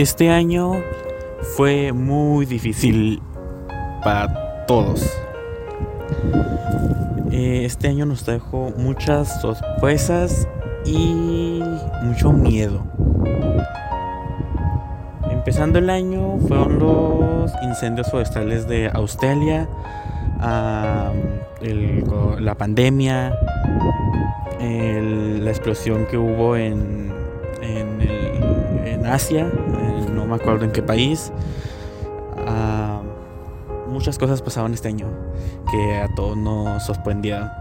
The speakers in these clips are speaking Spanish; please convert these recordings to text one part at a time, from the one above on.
Este año fue muy difícil para todos. Eh, este año nos trajo muchas sorpresas y mucho miedo. Empezando el año fueron los incendios forestales de Australia, la pandemia, la explosión que hubo en, en, Asia, no me acuerdo en qué país. muchas cosas pasaban este año que a todos nos sorprendía.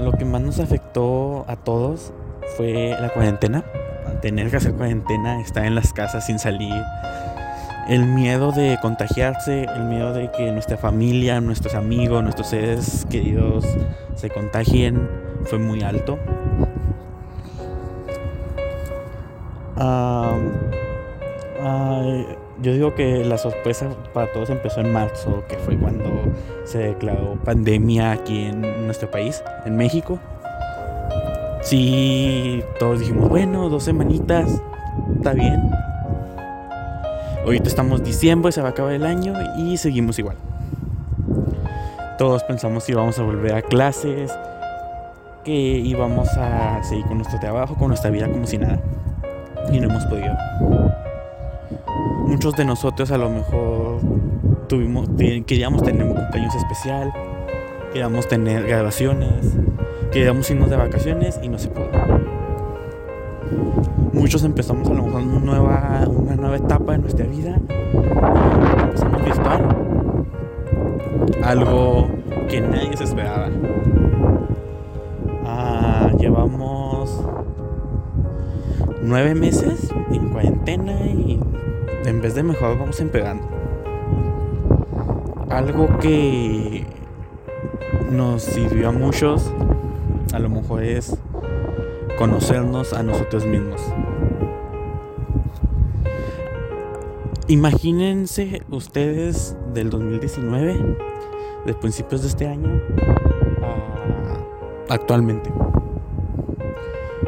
lo que más nos afectó a todos fue la cuarentena. Tener que hacer cuarentena, estar en las casas sin salir. El miedo de contagiarse, el miedo de que nuestra familia, nuestros amigos, nuestros seres queridos se contagien, fue muy alto. Yo digo que la sorpresa para todos empezó en marzo, que fue cuando se declaró pandemia aquí en nuestro país, en México. Sí, todos dijimos, bueno, dos semanitas, está bien. Ahorita estamos diciembre, se va a acabar el año y seguimos igual. Todos pensamos que íbamos a volver a clases, que íbamos a seguir con nuestro trabajo, con nuestra vida como si nada. Y no hemos podido. Muchos de nosotros a lo mejor tuvimos, queríamos tener un cumpleaños especial, queríamos tener grabaciones, queríamos irnos de vacaciones y no se pudo. Muchos empezamos a lo mejor una nueva, una nueva etapa de nuestra vida. Empezamos virtual. Algo que nadie se esperaba. Ah, llevamos nueve meses en cuarentena y en vez de mejor vamos empezando. Algo que nos sirvió a muchos, a lo mejor es conocernos a nosotros mismos. Imagínense ustedes del 2019, de principios de este año, actualmente.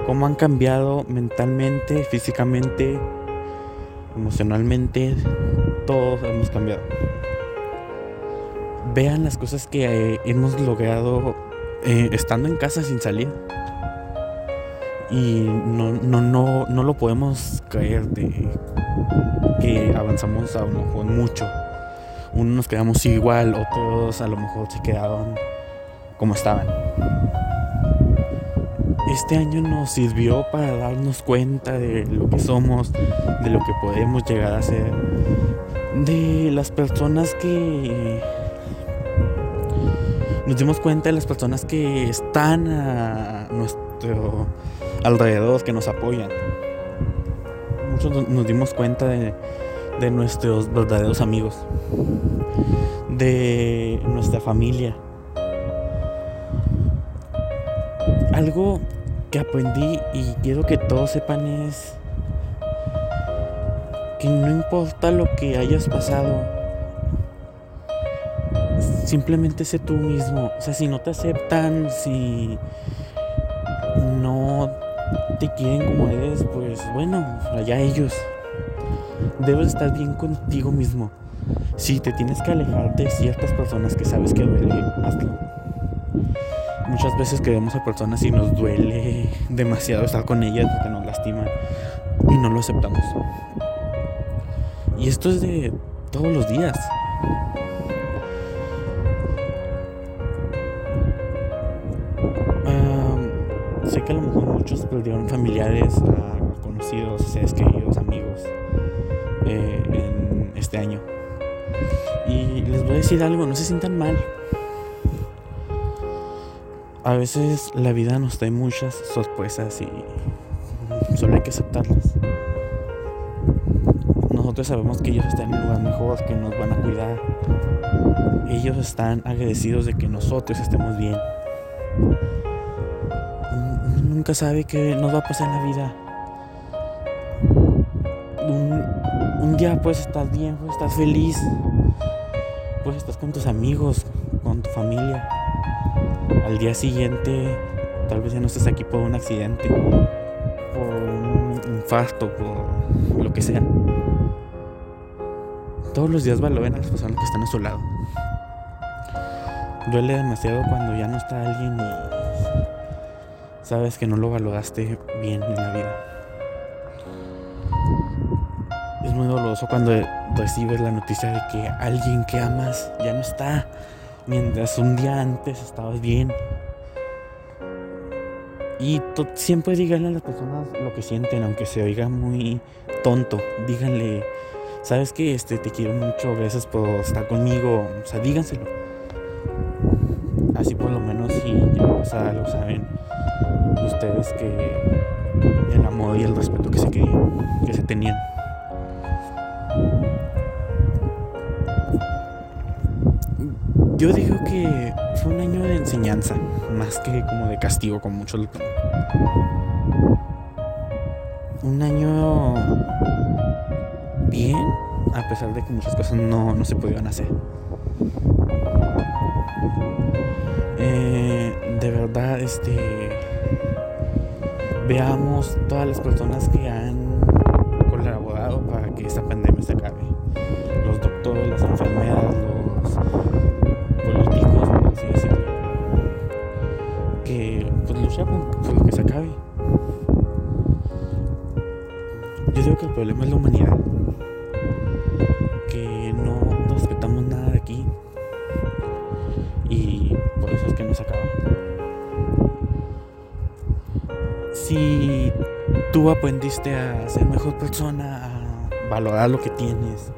Cómo han cambiado mentalmente, físicamente, emocionalmente, todos hemos cambiado. Vean las cosas que eh, hemos logrado eh, estando en casa sin salir. Y no, no, no, no lo podemos creer de que avanzamos a lo mejor mucho. Unos nos quedamos igual, otros a lo mejor se quedaron como estaban. Este año nos sirvió para darnos cuenta de lo que somos, de lo que podemos llegar a ser, de las personas que nos dimos cuenta de las personas que están a nuestro alrededor, que nos apoyan. Muchos nos dimos cuenta de, de nuestros verdaderos amigos, de nuestra familia. Algo aprendí y quiero que todos sepan es que no importa lo que hayas pasado, simplemente sé tú mismo. O sea, si no te aceptan, si no te quieren como eres, pues bueno, allá ellos. Debes estar bien contigo mismo. Si te tienes que alejar de ciertas personas que sabes que duele, hazlo. Muchas veces queremos a personas y nos duele demasiado estar con ellas porque nos lastiman y no lo aceptamos. Y esto es de todos los días. sé que a lo mejor muchos perdieron familiares, conocidos, seres queridos, amigos eh, en este año. Y les voy a decir algo, no se sientan mal. A veces la vida nos trae muchas sorpresas y solo hay que aceptarlas. Nosotros sabemos que ellos están en un lugar mejor, que nos van a cuidar. Ellos están agradecidos de que nosotros estemos bien nunca sabe qué nos va a pasar en la vida. Un, día puedes estar bien, puedes estar feliz, puedes estar con tus amigos, con tu familia. Al día siguiente, tal vez ya no estés aquí por un accidente, por infarto, por lo que sea. Todos los días valoren a las personas que están a su lado. Duele demasiado cuando ya no está alguien y sabes que no lo valoraste bien en la vida. Es muy doloroso cuando recibes la noticia de que alguien que amas ya no está, mientras un día antes estabas bien. Y siempre díganle a las personas lo que sienten, aunque se oiga muy tonto. Díganle, sabes que este, te quiero mucho, gracias por estar conmigo. O sea, díganselo. Así por lo menos si ya pasa algo, saben ustedes que el amor y el respeto que se querían, que se tenían. Yo digo que fue un año de enseñanza, más que como de castigo, con mucho Un año bien, a pesar de que muchas cosas no, no se pudieron hacer. Eh, de verdad, este. Veamos todas las personas que han problema es la humanidad. Que no respetamos nada de aquí. Y por eso es que no se acaba. Si tú aprendiste a ser mejor persona, a valorar lo que tienes,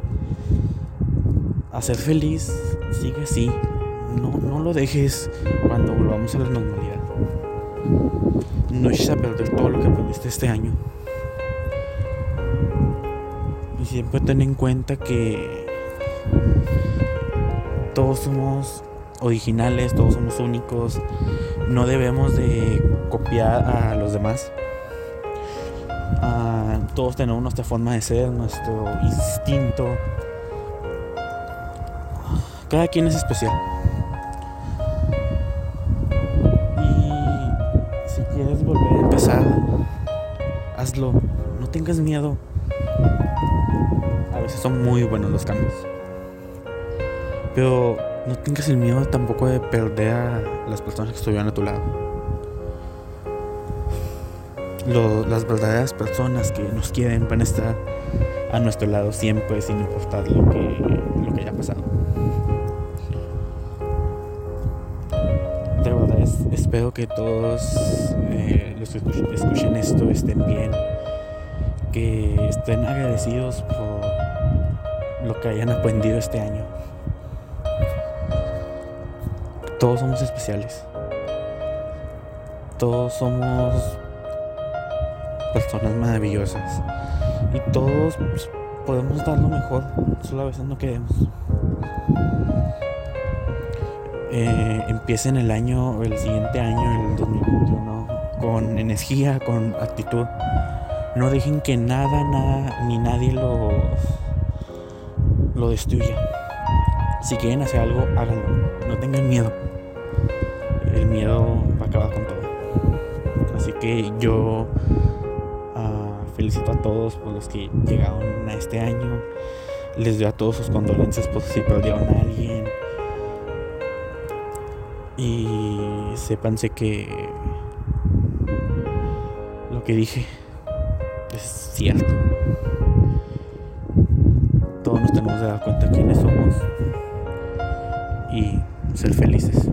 a ser feliz, sigue así. No, no lo dejes cuando volvamos a la normalidad. No eches a perder todo lo que aprendiste este año. Y siempre ten en cuenta que todos somos originales, todos somos únicos. No debemos de copiar a los demás. Ah, todos tenemos nuestra forma de ser, nuestro instinto. Cada quien es especial. Y si quieres volver a empezar, hazlo. No tengas miedo. A veces son muy buenos los cambios. Pero no tengas el miedo tampoco de perder a las personas que estuvieron a tu lado. las verdaderas personas que nos quieren van a estar a nuestro lado siempre sin importar lo que, haya pasado. De verdad espero que todos eh, los que escuchen esto estén bien, que estén agradecidos por lo que hayan aprendido este año. Todos somos especiales. Todos somos personas maravillosas. Y todos pues, podemos dar lo mejor, solo a veces no queremos. Eh, empiecen el año, el siguiente año, el 2021, con energía, con actitud. No dejen que nada, nada, ni nadie lo, lo destruya. Si quieren hacer algo, háganlo. No tengan miedo el miedo va a acabar con todo. Así que yo ah, felicito a todos por los que llegaron a este año. Les doy a todos sus condolencias por si perdieron a alguien. Y sépanse que lo que dije es cierto. Todos nos tenemos que dar cuenta quiénes somos y ser felices.